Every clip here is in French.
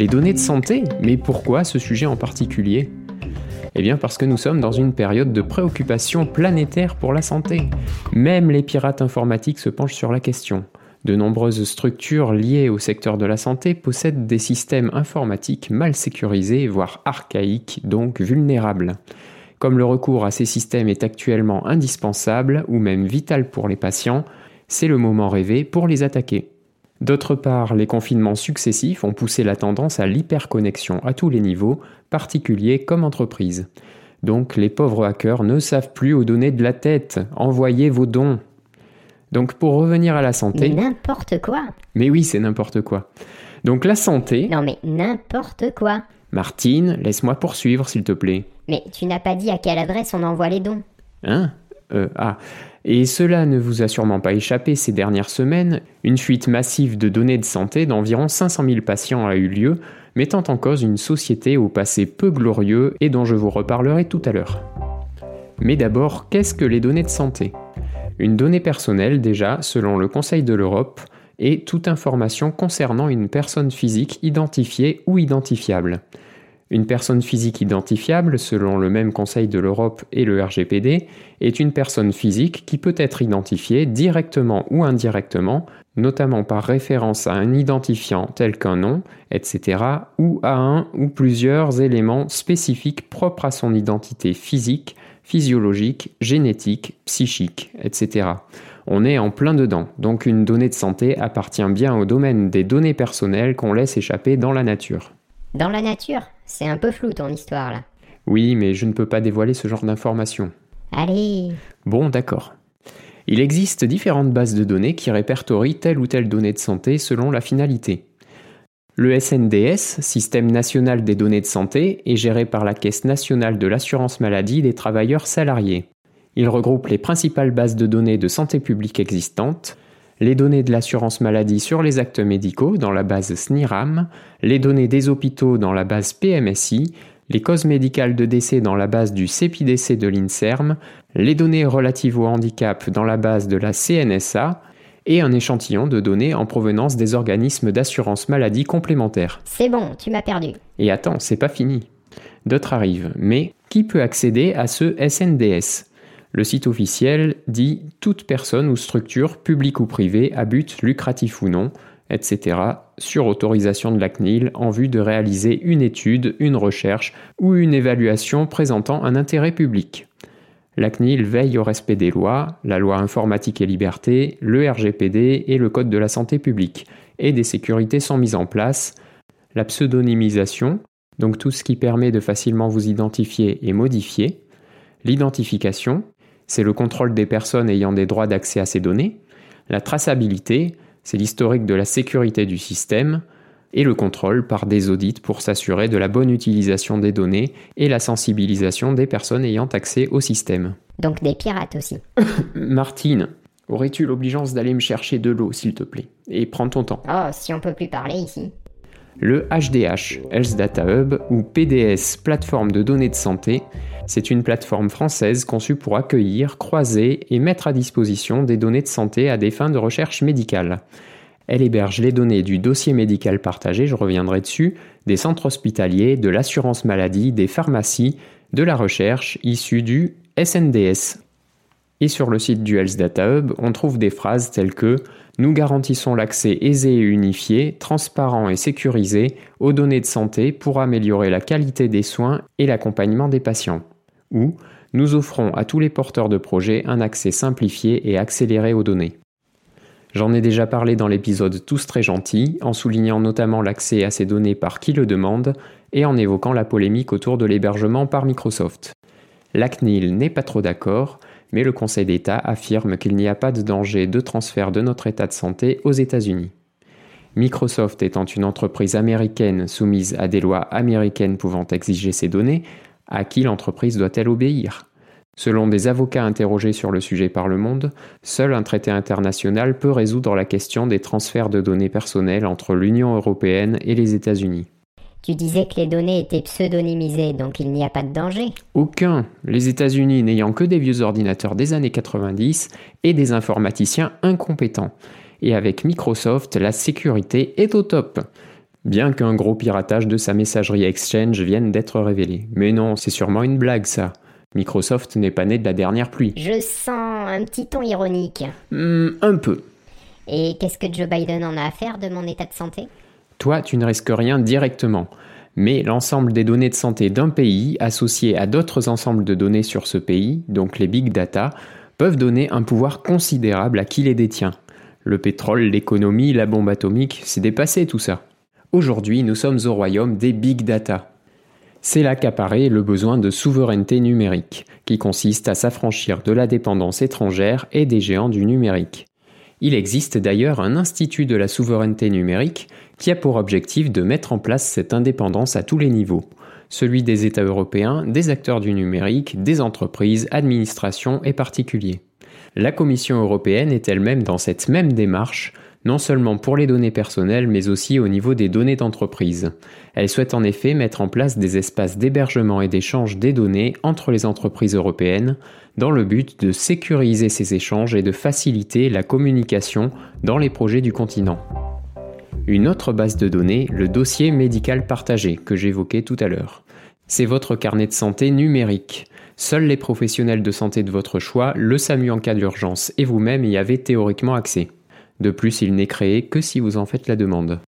Les données de santé Mais pourquoi ce sujet en particulier? Eh bien parce que nous sommes dans une période de préoccupation planétaire pour la santé. Même les pirates informatiques se penchent sur la question. De nombreuses structures liées au secteur de la santé possèdent des systèmes informatiques mal sécurisés, voire archaïques, donc vulnérables. Comme le recours à ces systèmes est actuellement indispensable ou même vital pour les patients, c'est le moment rêvé pour les attaquer. D'autre part, les confinements successifs ont poussé la tendance à l'hyperconnexion à tous les niveaux, particuliers comme entreprises. Donc les pauvres hackers ne savent plus où donner de la tête. Envoyez vos dons. Donc pour revenir à la santé. Mais n'importe quoi. Mais oui, c'est n'importe quoi. Donc la santé. Non mais n'importe quoi. Martine, laisse-moi poursuivre s'il te plaît. Mais tu n'as pas dit à quelle adresse on envoie les dons. Hein? Ah. Et cela ne vous a sûrement pas échappé ces dernières semaines, une fuite massive de données de santé d'environ 500 000 patients a eu lieu, mettant en cause une société au passé peu glorieux et dont je vous reparlerai tout à l'heure. Mais d'abord, qu'est-ce que les données de santé? Une donnée personnelle déjà, selon le Conseil de l'Europe, est toute information concernant une personne physique identifiée ou identifiable. Une personne physique identifiable, selon le même Conseil de l'Europe et le RGPD, est une personne physique qui peut être identifiée directement ou indirectement, notamment par référence à un identifiant tel qu'un nom, etc., ou à un ou plusieurs éléments spécifiques propres à son identité physique, physiologique, génétique, psychique, etc. On est en plein dedans, donc une donnée de santé appartient bien au domaine des données personnelles qu'on laisse échapper dans la nature. Dans la nature? C'est un peu flou ton histoire là. Oui, mais je ne peux pas dévoiler ce genre d'informations. Allez Bon, d'accord. Il existe différentes bases de données qui répertorient telle ou telle donnée de santé selon la finalité. Le SNDS, Système national des données de santé, est géré par la Caisse nationale de l'assurance maladie des travailleurs salariés. Il regroupe les principales bases de données de santé publique existantes, les données de l'assurance maladie sur les actes médicaux dans la base SNIRAM, les données des hôpitaux dans la base PMSI, les causes médicales de décès dans la base du CEPIDC de l'INSERM, les données relatives au handicap dans la base de la CNSA, et un échantillon de données en provenance des organismes d'assurance maladie complémentaires. C'est bon, tu m'as perdu. Et attends, c'est pas fini. D'autres arrivent, mais qui peut accéder à ce SNDS le site officiel dit toute personne ou structure, publique ou privée, à but lucratif ou non, etc., sur autorisation de la CNIL en vue de réaliser une étude, une recherche ou une évaluation présentant un intérêt public. La CNIL veille au respect des lois, la loi informatique et liberté, le RGPD et le Code de la santé publique, et des sécurités sont mises en place, la pseudonymisation, donc tout ce qui permet de facilement vous identifier et modifier, l'identification, c'est le contrôle des personnes ayant des droits d'accès à ces données. La traçabilité, c'est l'historique de la sécurité du système. Et le contrôle par des audits pour s'assurer de la bonne utilisation des données et la sensibilisation des personnes ayant accès au système. Donc des pirates aussi. Martine, aurais-tu l'obligeance d'aller me chercher de l'eau, s'il te plaît? Et prends ton temps. Oh, si on peut plus parler ici. Le HDH, Health Data Hub, ou PDS, plateforme de données de santé, c'est une plateforme française conçue pour accueillir, croiser et mettre à disposition des données de santé à des fins de recherche médicale. Elle héberge les données du dossier médical partagé, je reviendrai dessus, des centres hospitaliers, de l'assurance maladie, des pharmacies, de la recherche issue du SNDS. Et sur le site du Health Data Hub, on trouve des phrases telles que Nous garantissons l'accès aisé et unifié, transparent et sécurisé aux données de santé pour améliorer la qualité des soins et l'accompagnement des patients ou nous offrons à tous les porteurs de projets un accès simplifié et accéléré aux données. J'en ai déjà parlé dans l'épisode Tous très gentils, en soulignant notamment l'accès à ces données par qui le demande et en évoquant la polémique autour de l'hébergement par Microsoft. La CNIL n'est pas trop d'accord, mais le Conseil d'État affirme qu'il n'y a pas de danger de transfert de notre état de santé aux États-Unis. Microsoft étant une entreprise américaine soumise à des lois américaines pouvant exiger ces données, à qui l'entreprise doit-elle obéir? Selon des avocats interrogés sur le sujet par le monde, seul un traité international peut résoudre la question des transferts de données personnelles entre l'Union européenne et les États-Unis. Tu disais que les données étaient pseudonymisées, donc il n'y a pas de danger Aucun. Les États-Unis n'ayant que des vieux ordinateurs des années 90 et des informaticiens incompétents. Et avec Microsoft, la sécurité est au top. Bien qu'un gros piratage de sa messagerie Exchange vienne d'être révélé. Mais non, c'est sûrement une blague ça. Microsoft n'est pas né de la dernière pluie. Je sens un petit ton ironique. Hmm, un peu. Et qu'est-ce que Joe Biden en a à faire de mon état de santé? Toi, tu ne risques rien directement. Mais l'ensemble des données de santé d'un pays associées à d'autres ensembles de données sur ce pays, donc les big data, peuvent donner un pouvoir considérable à qui les détient. Le pétrole, l'économie, la bombe atomique, c'est dépassé tout ça. Aujourd'hui, nous sommes au royaume des big data. C'est là qu'apparaît le besoin de souveraineté numérique, qui consiste à s'affranchir de la dépendance étrangère et des géants du numérique. Il existe d'ailleurs un institut de la souveraineté numérique qui a pour objectif de mettre en place cette indépendance à tous les niveaux, celui des États européens, des acteurs du numérique, des entreprises, administrations et particuliers. La Commission européenne est elle-même dans cette même démarche, non seulement pour les données personnelles, mais aussi au niveau des données d'entreprise. Elle souhaite en effet mettre en place des espaces d'hébergement et d'échange des données entre les entreprises européennes, dans le but de sécuriser ces échanges et de faciliter la communication dans les projets du continent. Une autre base de données, le dossier médical partagé que j'évoquais tout à l'heure. C'est votre carnet de santé numérique. Seuls les professionnels de santé de votre choix, le SAMU en cas d'urgence et vous-même y avez théoriquement accès. De plus, il n'est créé que si vous en faites la demande.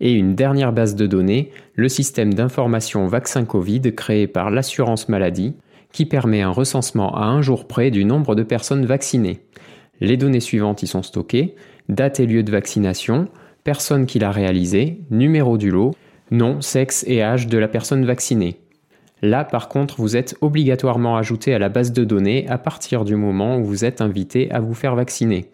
Et une dernière base de données, le système d'information vaccin Covid créé par l'assurance maladie, qui permet un recensement à un jour près du nombre de personnes vaccinées. Les données suivantes y sont stockées, date et lieu de vaccination, personne qui l'a réalisé, numéro du lot, nom, sexe et âge de la personne vaccinée. Là, par contre, vous êtes obligatoirement ajouté à la base de données à partir du moment où vous êtes invité à vous faire vacciner.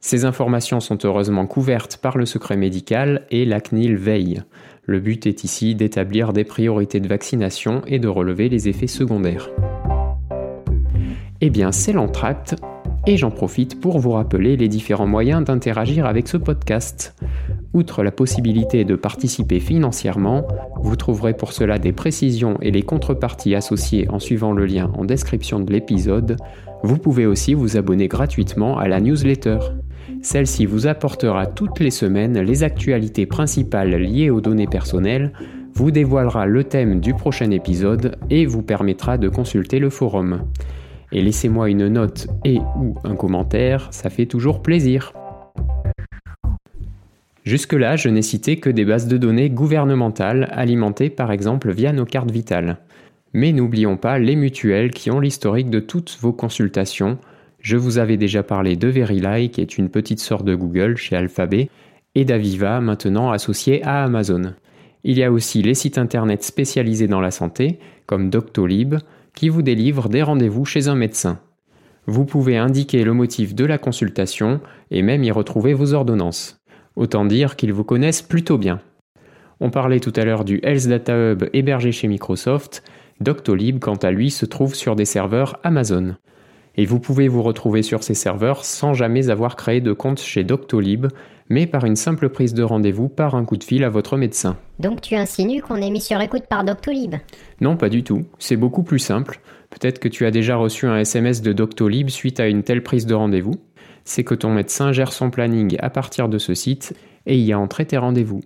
Ces informations sont heureusement couvertes par le secret médical et la CNIL veille. Le but est ici d'établir des priorités de vaccination et de relever les effets secondaires. Eh bien, c'est l'entracte, et j'en profite pour vous rappeler les différents moyens d'interagir avec ce podcast. Outre la possibilité de participer financièrement, vous trouverez pour cela des précisions et les contreparties associées en suivant le lien en description de l'épisode. Vous pouvez aussi vous abonner gratuitement à la newsletter. Celle-ci vous apportera toutes les semaines les actualités principales liées aux données personnelles, vous dévoilera le thème du prochain épisode et vous permettra de consulter le forum. Et laissez-moi une note et ou un commentaire, ça fait toujours plaisir. Jusque-là, je n'ai cité que des bases de données gouvernementales alimentées par exemple via nos cartes vitales. Mais n'oublions pas les mutuelles qui ont l'historique de toutes vos consultations, je vous avais déjà parlé de Verilai, qui est une petite sorte de Google chez Alphabet, et d'Aviva, maintenant associé à Amazon. Il y a aussi les sites internet spécialisés dans la santé, comme Doctolib, qui vous délivrent des rendez-vous chez un médecin. Vous pouvez indiquer le motif de la consultation et même y retrouver vos ordonnances. Autant dire qu'ils vous connaissent plutôt bien. On parlait tout à l'heure du Health Data Hub hébergé chez Microsoft. Doctolib, quant à lui, se trouve sur des serveurs Amazon et vous pouvez vous retrouver sur ces serveurs sans jamais avoir créé de compte chez Doctolib, mais par une simple prise de rendez-vous par un coup de fil à votre médecin. Donc tu insinues qu'on est mis sur écoute par Doctolib? Non, pas du tout. C'est beaucoup plus simple. Peut-être que tu as déjà reçu un SMS de Doctolib suite à une telle prise de rendez-vous. C'est que ton médecin gère son planning à partir de ce site et y a entré tes rendez-vous.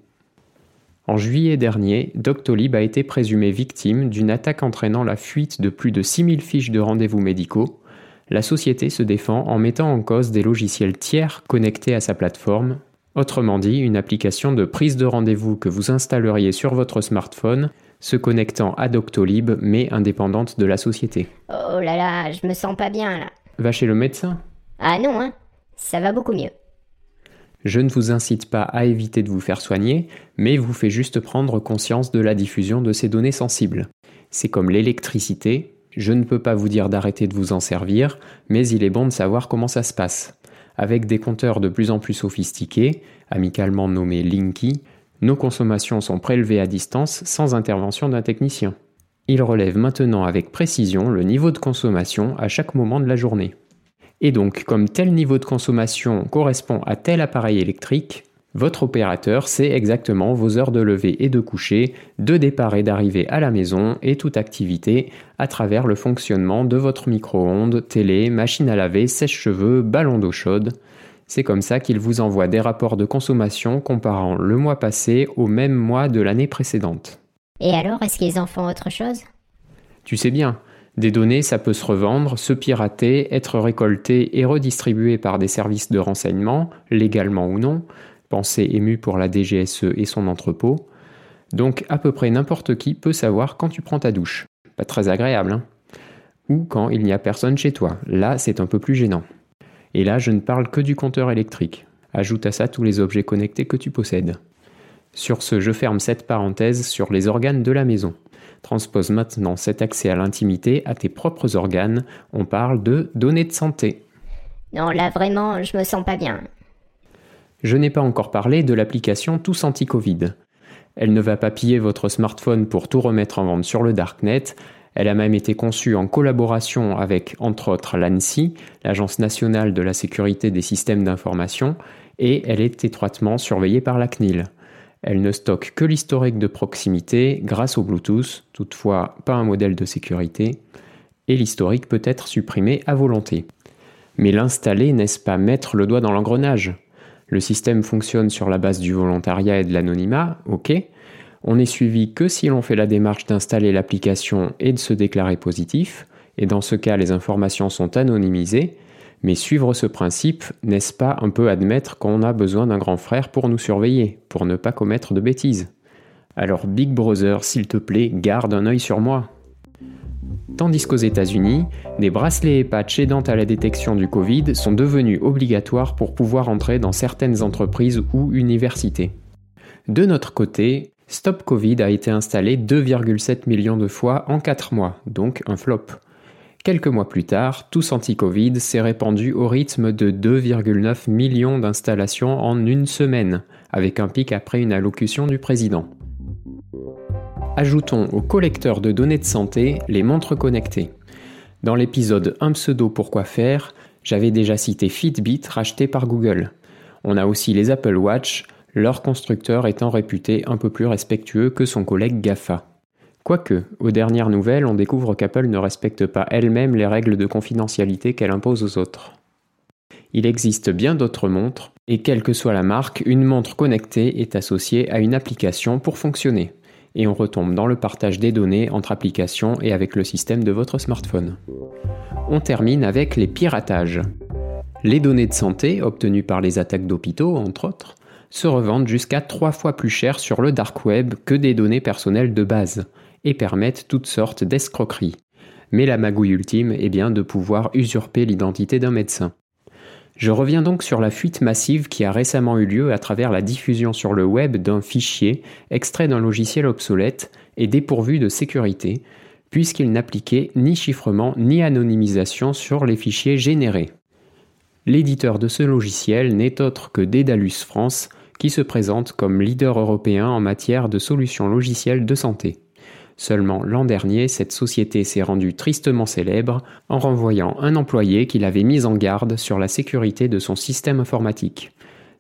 En juillet dernier, Doctolib a été présumé victime d'une attaque entraînant la fuite de plus de 6000 fiches de rendez-vous médicaux la société se défend en mettant en cause des logiciels tiers connectés à sa plateforme, autrement dit une application de prise de rendez-vous que vous installeriez sur votre smartphone, se connectant à Doctolib mais indépendante de la société. Oh là là, je me sens pas bien là. Va chez le médecin? Ah non, hein Ça va beaucoup mieux. Je ne vous incite pas à éviter de vous faire soigner, mais vous fais juste prendre conscience de la diffusion de ces données sensibles. C'est comme l'électricité, je ne peux pas vous dire d'arrêter de vous en servir, mais il est bon de savoir comment ça se passe. Avec des compteurs de plus en plus sophistiqués, amicalement nommés Linky, nos consommations sont prélevées à distance sans intervention d'un technicien. Il relève maintenant avec précision le niveau de consommation à chaque moment de la journée. Et donc, comme tel niveau de consommation correspond à tel appareil électrique, votre opérateur sait exactement vos heures de lever et de coucher, de départ et d'arrivée à la maison et toute activité à travers le fonctionnement de votre micro-ondes, télé, machine à laver, sèche-cheveux, ballon d'eau chaude. C'est comme ça qu'ils vous envoient des rapports de consommation comparant le mois passé au même mois de l'année précédente. Et alors, est-ce qu'ils en font autre chose? Tu sais bien, des données, ça peut se revendre, se pirater, être récoltées et redistribuées par des services de renseignement, légalement ou non, pensée émue pour la DGSE et son entrepôt. Donc à peu près n'importe qui peut savoir quand tu prends ta douche. Pas très agréable, hein Ou quand il n'y a personne chez toi. Là, c'est un peu plus gênant. Et là, je ne parle que du compteur électrique. Ajoute à ça tous les objets connectés que tu possèdes. Sur ce, je ferme cette parenthèse sur les organes de la maison. Transpose maintenant cet accès à l'intimité à tes propres organes. On parle de données de santé. Non, là vraiment, je me sens pas bien. Je n'ai pas encore parlé de l'application Tous Anti-Covid. Elle ne va pas piller votre smartphone pour tout remettre en vente sur le darknet. Elle a même été conçue en collaboration avec, entre autres, l'ANSI, l'Agence nationale de la sécurité des systèmes d'information, et elle est étroitement surveillée par la CNIL. Elle ne stocke que l'historique de proximité grâce au Bluetooth, toutefois pas un modèle de sécurité, et l'historique peut être supprimé à volonté. Mais l'installer, n'est-ce pas mettre le doigt dans l'engrenage? Le système fonctionne sur la base du volontariat et de l'anonymat, ok. On n'est suivi que si l'on fait la démarche d'installer l'application et de se déclarer positif, et dans ce cas les informations sont anonymisées, mais suivre ce principe, n'est-ce pas un peu admettre qu'on a besoin d'un grand frère pour nous surveiller, pour ne pas commettre de bêtises? Alors Big Brother, s'il te plaît, garde un œil sur moi. Tandis qu'aux États-Unis, des bracelets et patchs aidant à la détection du Covid sont devenus obligatoires pour pouvoir entrer dans certaines entreprises ou universités. De notre côté, Stop Covid a été installé 2,7 millions de fois en 4 mois, donc un flop. Quelques mois plus tard, Tous Anti-Covid s'est répandu au rythme de 2,9 millions d'installations en une semaine, avec un pic après une allocution du président. Ajoutons au collecteur de données de santé les montres connectées. Dans l'épisode Un pseudo pourquoi faire, j'avais déjà cité Fitbit racheté par Google. On a aussi les Apple Watch, leur constructeur étant réputé un peu plus respectueux que son collègue GAFA. Quoique, aux dernières nouvelles, on découvre qu'Apple ne respecte pas elle-même les règles de confidentialité qu'elle impose aux autres. Il existe bien d'autres montres, et quelle que soit la marque, une montre connectée est associée à une application pour fonctionner. Et on retombe dans le partage des données entre applications et avec le système de votre smartphone. On termine avec les piratages. Les données de santé, obtenues par les attaques d'hôpitaux, entre autres, se revendent jusqu'à trois fois plus cher sur le dark web que des données personnelles de base et permettent toutes sortes d'escroqueries. Mais la magouille ultime est bien de pouvoir usurper l'identité d'un médecin. Je reviens donc sur la fuite massive qui a récemment eu lieu à travers la diffusion sur le web d'un fichier extrait d'un logiciel obsolète et dépourvu de sécurité, puisqu'il n'appliquait ni chiffrement ni anonymisation sur les fichiers générés. L'éditeur de ce logiciel n'est autre que Daedalus France, qui se présente comme leader européen en matière de solutions logicielles de santé. Seulement l'an dernier, cette société s'est rendue tristement célèbre en renvoyant un employé qui l'avait mis en garde sur la sécurité de son système informatique.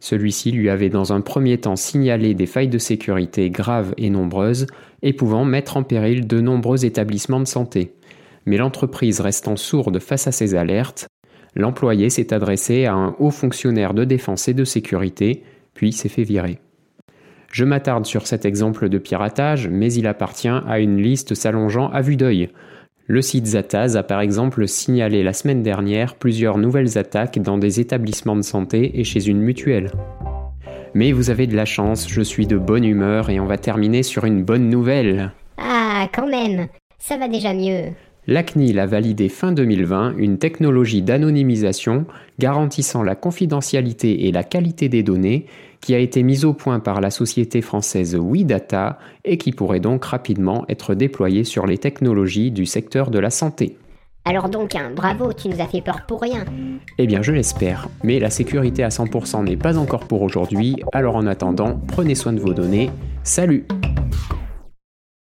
Celui-ci lui avait dans un premier temps signalé des failles de sécurité graves et nombreuses et pouvant mettre en péril de nombreux établissements de santé. Mais l'entreprise restant sourde face à ces alertes, l'employé s'est adressé à un haut fonctionnaire de défense et de sécurité, puis s'est fait virer. Je m'attarde sur cet exemple de piratage, mais il appartient à une liste s'allongeant à vue d'œil. Le site Zataz a par exemple signalé la semaine dernière plusieurs nouvelles attaques dans des établissements de santé et chez une mutuelle. Mais vous avez de la chance, je suis de bonne humeur et on va terminer sur une bonne nouvelle. Ah, quand même, ça va déjà mieux. La CNIL a validé fin 2020 une technologie d'anonymisation garantissant la confidentialité et la qualité des données qui a été mise au point par la société française WeData et qui pourrait donc rapidement être déployée sur les technologies du secteur de la santé. Alors donc, hein, bravo, tu nous as fait peur pour rien. Eh bien, je l'espère. Mais la sécurité à 100% n'est pas encore pour aujourd'hui, alors en attendant, prenez soin de vos données. Salut